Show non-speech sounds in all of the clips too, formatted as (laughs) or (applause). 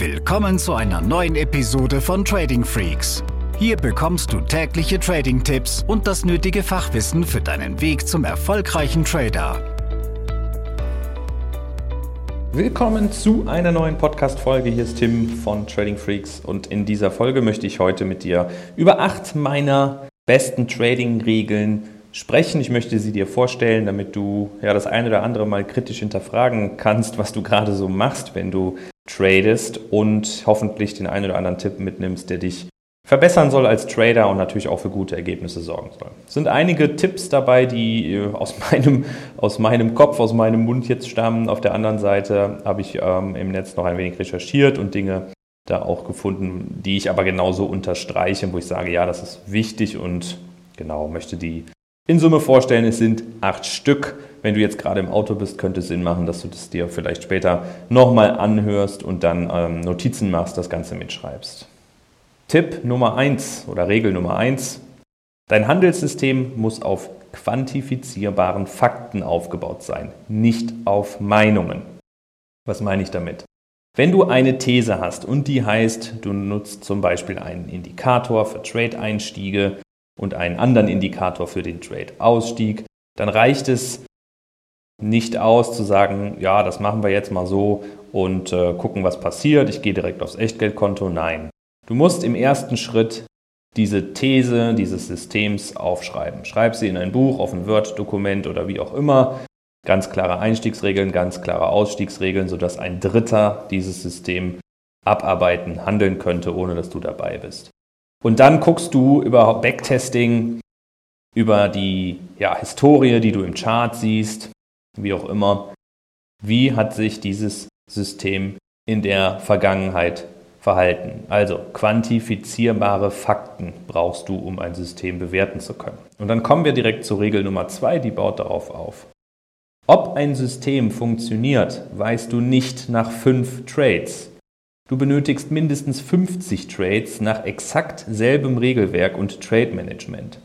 Willkommen zu einer neuen Episode von Trading Freaks. Hier bekommst du tägliche Trading-Tipps und das nötige Fachwissen für deinen Weg zum erfolgreichen Trader. Willkommen zu einer neuen Podcast-Folge. Hier ist Tim von Trading Freaks und in dieser Folge möchte ich heute mit dir über acht meiner besten Trading-Regeln sprechen. Ich möchte sie dir vorstellen, damit du ja das eine oder andere mal kritisch hinterfragen kannst, was du gerade so machst, wenn du tradest und hoffentlich den einen oder anderen Tipp mitnimmst, der dich verbessern soll als Trader und natürlich auch für gute Ergebnisse sorgen soll. Es sind einige Tipps dabei, die äh, aus (laughs) meinem, aus meinem Kopf, aus meinem Mund jetzt stammen. Auf der anderen Seite habe ich ähm, im Netz noch ein wenig recherchiert und Dinge da auch gefunden, die ich aber genauso unterstreiche, wo ich sage, ja, das ist wichtig und genau möchte die in Summe vorstellen. Es sind acht Stück. Wenn du jetzt gerade im Auto bist, könnte es Sinn machen, dass du das dir vielleicht später nochmal anhörst und dann ähm, Notizen machst, das Ganze mitschreibst. Tipp Nummer eins oder Regel Nummer eins: Dein Handelssystem muss auf quantifizierbaren Fakten aufgebaut sein, nicht auf Meinungen. Was meine ich damit? Wenn du eine These hast und die heißt, du nutzt zum Beispiel einen Indikator für Trade-Einstiege und einen anderen Indikator für den Trade-Ausstieg, dann reicht es nicht aus zu sagen, ja, das machen wir jetzt mal so und äh, gucken, was passiert. Ich gehe direkt aufs Echtgeldkonto. Nein. Du musst im ersten Schritt diese These dieses Systems aufschreiben. Schreib sie in ein Buch, auf ein Word-Dokument oder wie auch immer. Ganz klare Einstiegsregeln, ganz klare Ausstiegsregeln, sodass ein Dritter dieses System abarbeiten, handeln könnte, ohne dass du dabei bist. Und dann guckst du über Backtesting, über die ja, Historie, die du im Chart siehst, wie auch immer, wie hat sich dieses System in der Vergangenheit verhalten. Also quantifizierbare Fakten brauchst du, um ein System bewerten zu können. Und dann kommen wir direkt zur Regel Nummer zwei, die baut darauf auf. Ob ein System funktioniert, weißt du nicht nach fünf Trades. Du benötigst mindestens 50 Trades nach exakt selbem Regelwerk und Trade Management.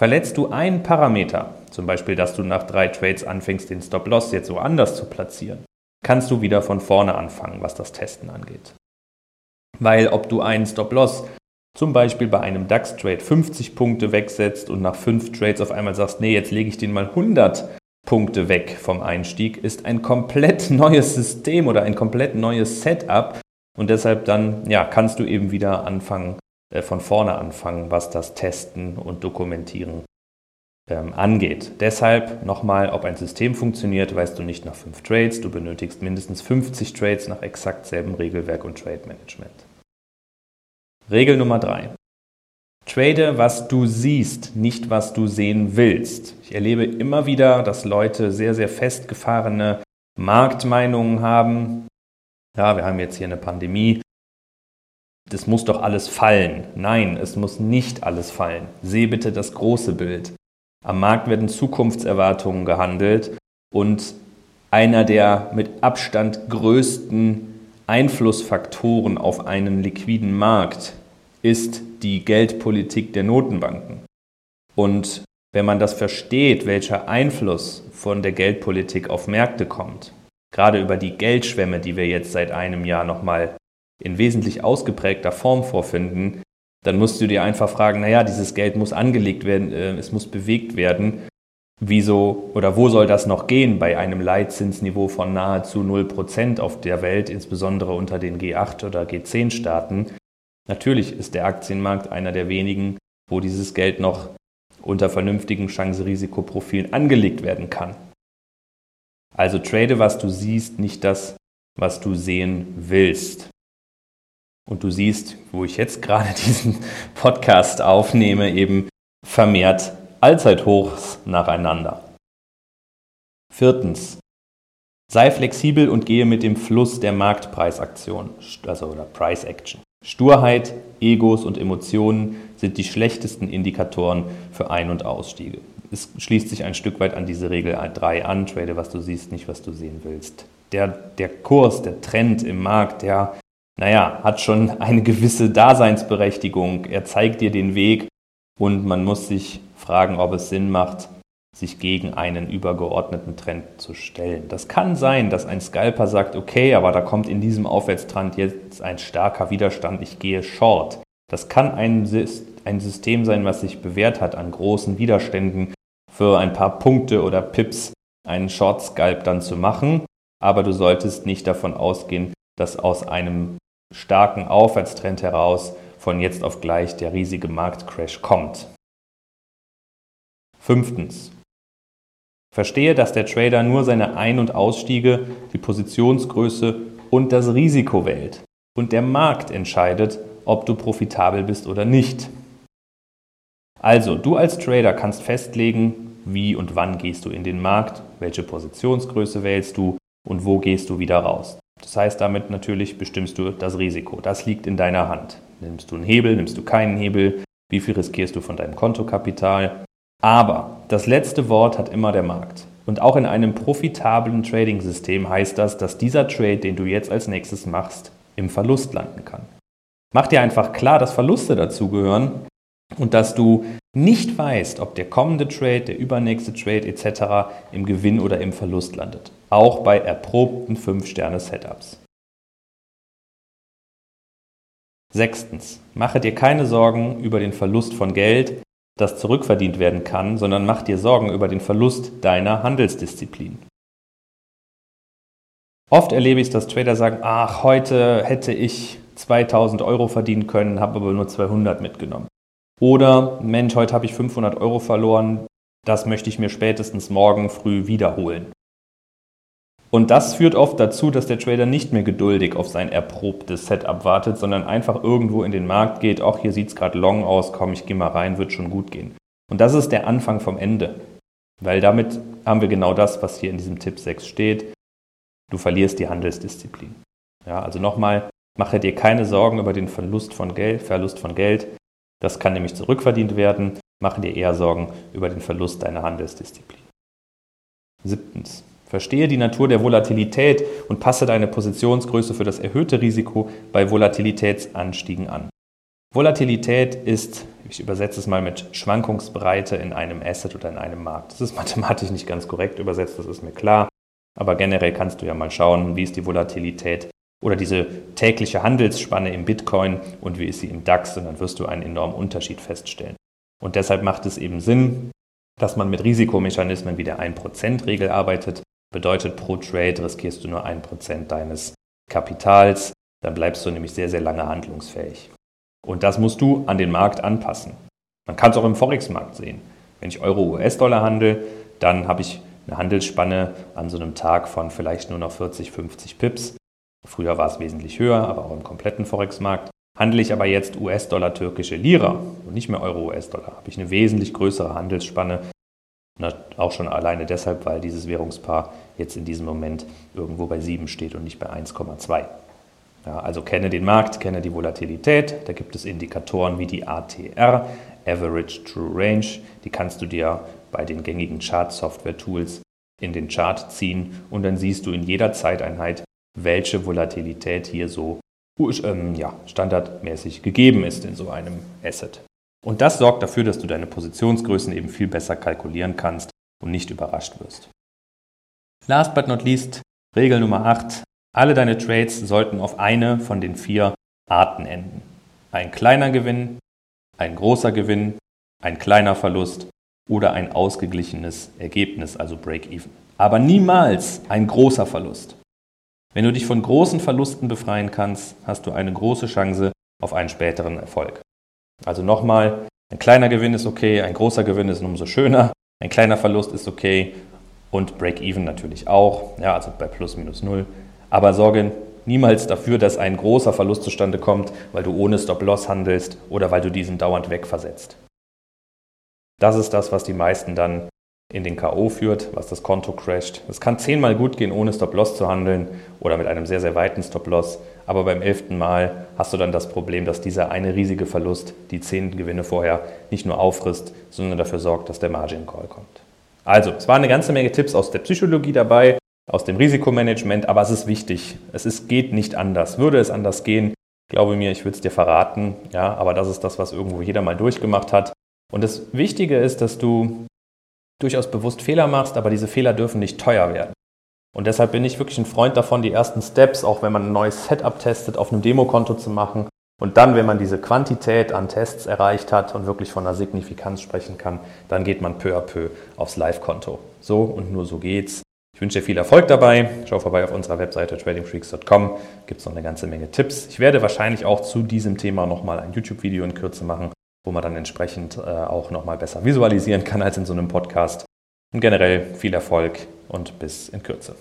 Verletzt du einen Parameter, zum Beispiel, dass du nach drei Trades anfängst, den Stop-Loss jetzt woanders zu platzieren, kannst du wieder von vorne anfangen, was das Testen angeht. Weil ob du einen Stop-Loss zum Beispiel bei einem DAX-Trade 50 Punkte wegsetzt und nach fünf Trades auf einmal sagst, nee, jetzt lege ich den mal 100 Punkte weg vom Einstieg, ist ein komplett (laughs) neues System oder ein komplett neues Setup und deshalb dann, ja, kannst du eben wieder anfangen, von vorne anfangen, was das Testen und Dokumentieren ähm, angeht. Deshalb nochmal, ob ein System funktioniert, weißt du nicht nach fünf Trades. Du benötigst mindestens 50 Trades nach exakt selben Regelwerk und Trade Management. Regel Nummer drei. Trade, was du siehst, nicht was du sehen willst. Ich erlebe immer wieder, dass Leute sehr, sehr festgefahrene Marktmeinungen haben. Ja, wir haben jetzt hier eine Pandemie. Das muss doch alles fallen. Nein, es muss nicht alles fallen. Seh bitte das große Bild. Am Markt werden Zukunftserwartungen gehandelt und einer der mit Abstand größten Einflussfaktoren auf einen liquiden Markt ist die Geldpolitik der Notenbanken. Und wenn man das versteht, welcher Einfluss von der Geldpolitik auf Märkte kommt, gerade über die Geldschwämme, die wir jetzt seit einem Jahr nochmal in wesentlich ausgeprägter Form vorfinden, dann musst du dir einfach fragen, naja, dieses Geld muss angelegt werden, äh, es muss bewegt werden. Wieso oder wo soll das noch gehen bei einem Leitzinsniveau von nahezu 0% auf der Welt, insbesondere unter den G8 oder G10-Staaten? Natürlich ist der Aktienmarkt einer der wenigen, wo dieses Geld noch unter vernünftigen Chance-Risikoprofilen angelegt werden kann. Also trade, was du siehst, nicht das, was du sehen willst. Und du siehst, wo ich jetzt gerade (laughs) diesen Podcast aufnehme, eben vermehrt Allzeithochs nacheinander. Viertens. Sei flexibel und gehe mit dem Fluss der Marktpreisaktion, also oder Price Action. Sturheit, Egos und Emotionen sind die schlechtesten Indikatoren für Ein- und Ausstiege. Es schließt sich ein Stück weit an diese Regel 3 an, trade, was du siehst, nicht was du sehen willst. Der, der Kurs, der Trend im Markt, der naja, hat schon eine gewisse Daseinsberechtigung. Er zeigt dir den Weg und man muss sich fragen, ob es Sinn macht, sich gegen einen übergeordneten Trend zu stellen. Das kann sein, dass ein Scalper sagt, okay, aber da kommt in diesem Aufwärtstrend jetzt ein starker Widerstand, ich gehe short. Das kann ein, ein System sein, was sich bewährt hat an großen Widerständen für ein paar Punkte oder Pips einen Short Scalp dann zu machen, aber du solltest nicht davon ausgehen, dass aus einem starken Aufwärtstrend heraus von jetzt auf gleich der riesige Marktcrash kommt. Fünftens. Verstehe, dass der Trader nur seine Ein- und Ausstiege, die Positionsgröße und das Risiko wählt. Und der Markt entscheidet, ob du profitabel bist oder nicht. Also, du als Trader kannst festlegen, wie und wann gehst du in den Markt, welche Positionsgröße wählst du und wo gehst du wieder raus. Das heißt, damit natürlich bestimmst du das Risiko. Das liegt in deiner Hand. Nimmst du einen Hebel, nimmst du keinen Hebel, wie viel riskierst du von deinem Kontokapital. Aber das letzte Wort hat immer der Markt. Und auch in einem profitablen Trading-System heißt das, dass dieser Trade, den du jetzt als nächstes machst, im Verlust landen kann. Mach dir einfach klar, dass Verluste dazugehören und dass du nicht weißt, ob der kommende Trade, der übernächste Trade etc. im Gewinn oder im Verlust landet. Auch bei erprobten 5-Sterne-Setups. Sechstens, mache dir keine Sorgen über den Verlust von Geld, das zurückverdient werden kann, sondern mach dir Sorgen über den Verlust deiner Handelsdisziplin. Oft erlebe ich, dass Trader sagen, ach, heute hätte ich 2000 Euro verdienen können, habe aber nur 200 mitgenommen. Oder, Mensch, heute habe ich 500 Euro verloren, das möchte ich mir spätestens morgen früh wiederholen. Und das führt oft dazu, dass der Trader nicht mehr geduldig auf sein erprobtes Setup wartet, sondern einfach irgendwo in den Markt geht, ach, hier sieht es gerade long aus, komm, ich gehe mal rein, wird schon gut gehen. Und das ist der Anfang vom Ende. Weil damit haben wir genau das, was hier in diesem Tipp 6 steht. Du verlierst die Handelsdisziplin. Ja, also nochmal, mache dir keine Sorgen über den Verlust von Geld, Verlust von Geld. Das kann nämlich zurückverdient werden. Mache dir eher Sorgen über den Verlust deiner Handelsdisziplin. Siebtens. Verstehe die Natur der Volatilität und passe deine Positionsgröße für das erhöhte Risiko bei Volatilitätsanstiegen an. Volatilität ist, ich übersetze es mal mit Schwankungsbreite in einem Asset oder in einem Markt. Das ist (laughs) mathematisch nicht ganz korrekt übersetzt, das ist mir klar. Aber generell kannst du ja mal schauen, wie ist die Volatilität oder diese tägliche Handelsspanne im Bitcoin und wie ist sie im DAX und dann wirst du einen enormen Unterschied feststellen. Und deshalb macht es eben Sinn, dass man mit Risikomechanismen wie der 1%-Regel arbeitet. Bedeutet, pro Trade riskierst du nur 1% deines Kapitals, dann bleibst du nämlich sehr, sehr lange handlungsfähig. Und das musst du an den Markt anpassen. Man kann es auch im Forex-Markt sehen. Wenn ich Euro-US-Dollar handle, dann habe ich eine Handelsspanne an so einem Tag von vielleicht nur noch 40, 50 Pips. Früher war es wesentlich höher, aber auch im kompletten Forex-Markt. Handle ich aber jetzt US-Dollar, türkische Lira und nicht mehr Euro-US-Dollar, habe ich eine wesentlich größere Handelsspanne. Auch schon alleine deshalb, weil dieses Währungspaar jetzt in diesem Moment irgendwo bei 7 steht und nicht bei 1,2. Ja, also kenne den Markt, kenne die Volatilität. Da gibt es Indikatoren wie die ATR, Average True Range. Die kannst du dir bei den gängigen Chart-Software-Tools in den Chart ziehen und dann siehst du in jeder Zeiteinheit, welche Volatilität hier so ähm, ja, standardmäßig gegeben ist in so einem Asset. Und das sorgt dafür, dass du deine Positionsgrößen eben viel besser kalkulieren kannst und nicht überrascht wirst. Last but not least, Regel Nummer 8. Alle deine Trades sollten auf eine von den vier Arten enden. Ein kleiner Gewinn, ein großer Gewinn, ein kleiner Verlust oder ein ausgeglichenes Ergebnis, also Break-Even. Aber niemals ein großer Verlust. Wenn du dich von großen Verlusten befreien kannst, hast du eine große Chance auf einen späteren Erfolg. Also nochmal, ein kleiner Gewinn ist okay, ein großer Gewinn ist umso schöner, ein kleiner Verlust ist okay und Break-Even natürlich auch, ja, also bei plus minus null. Aber sorge niemals dafür, dass ein großer Verlust zustande kommt, weil du ohne Stop-Loss handelst oder weil du diesen dauernd wegversetzt. Das ist das, was die meisten dann in den K.O. führt, was das Konto crasht. Es kann zehnmal gut gehen, ohne Stop-Loss zu handeln oder mit einem sehr, sehr weiten Stop-Loss. Aber beim elften Mal hast du dann das Problem, dass dieser eine riesige Verlust die zehn Gewinne vorher nicht nur auffrisst, sondern dafür sorgt, dass der Margin Call kommt. Also, es waren eine ganze Menge Tipps aus der Psychologie dabei, aus dem Risikomanagement, aber es ist wichtig. Es ist, geht nicht anders. Würde es anders gehen, glaube mir, ich würde es dir verraten. Ja, aber das ist das, was irgendwo jeder mal durchgemacht hat. Und das Wichtige ist, dass du durchaus bewusst Fehler machst, aber diese Fehler dürfen nicht teuer werden. Und deshalb bin ich wirklich ein Freund davon, die ersten Steps, auch wenn man ein neues Setup testet, auf einem Demokonto zu machen. Und dann, wenn man diese Quantität an Tests erreicht hat und wirklich von einer Signifikanz sprechen kann, dann geht man peu à peu aufs Live-Konto. So und nur so geht's. Ich wünsche dir viel Erfolg dabei. Schau vorbei auf unserer Webseite tradingfreaks.com. Gibt es noch eine ganze Menge Tipps. Ich werde wahrscheinlich auch zu diesem Thema nochmal ein YouTube-Video in Kürze machen, wo man dann entsprechend äh, auch nochmal besser visualisieren kann als in so einem Podcast. Und generell viel Erfolg und bis in Kürze.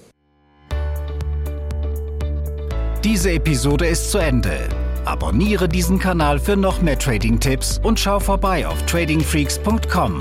Diese Episode ist zu Ende. Abonniere diesen Kanal für noch mehr Trading-Tipps und schau vorbei auf tradingfreaks.com.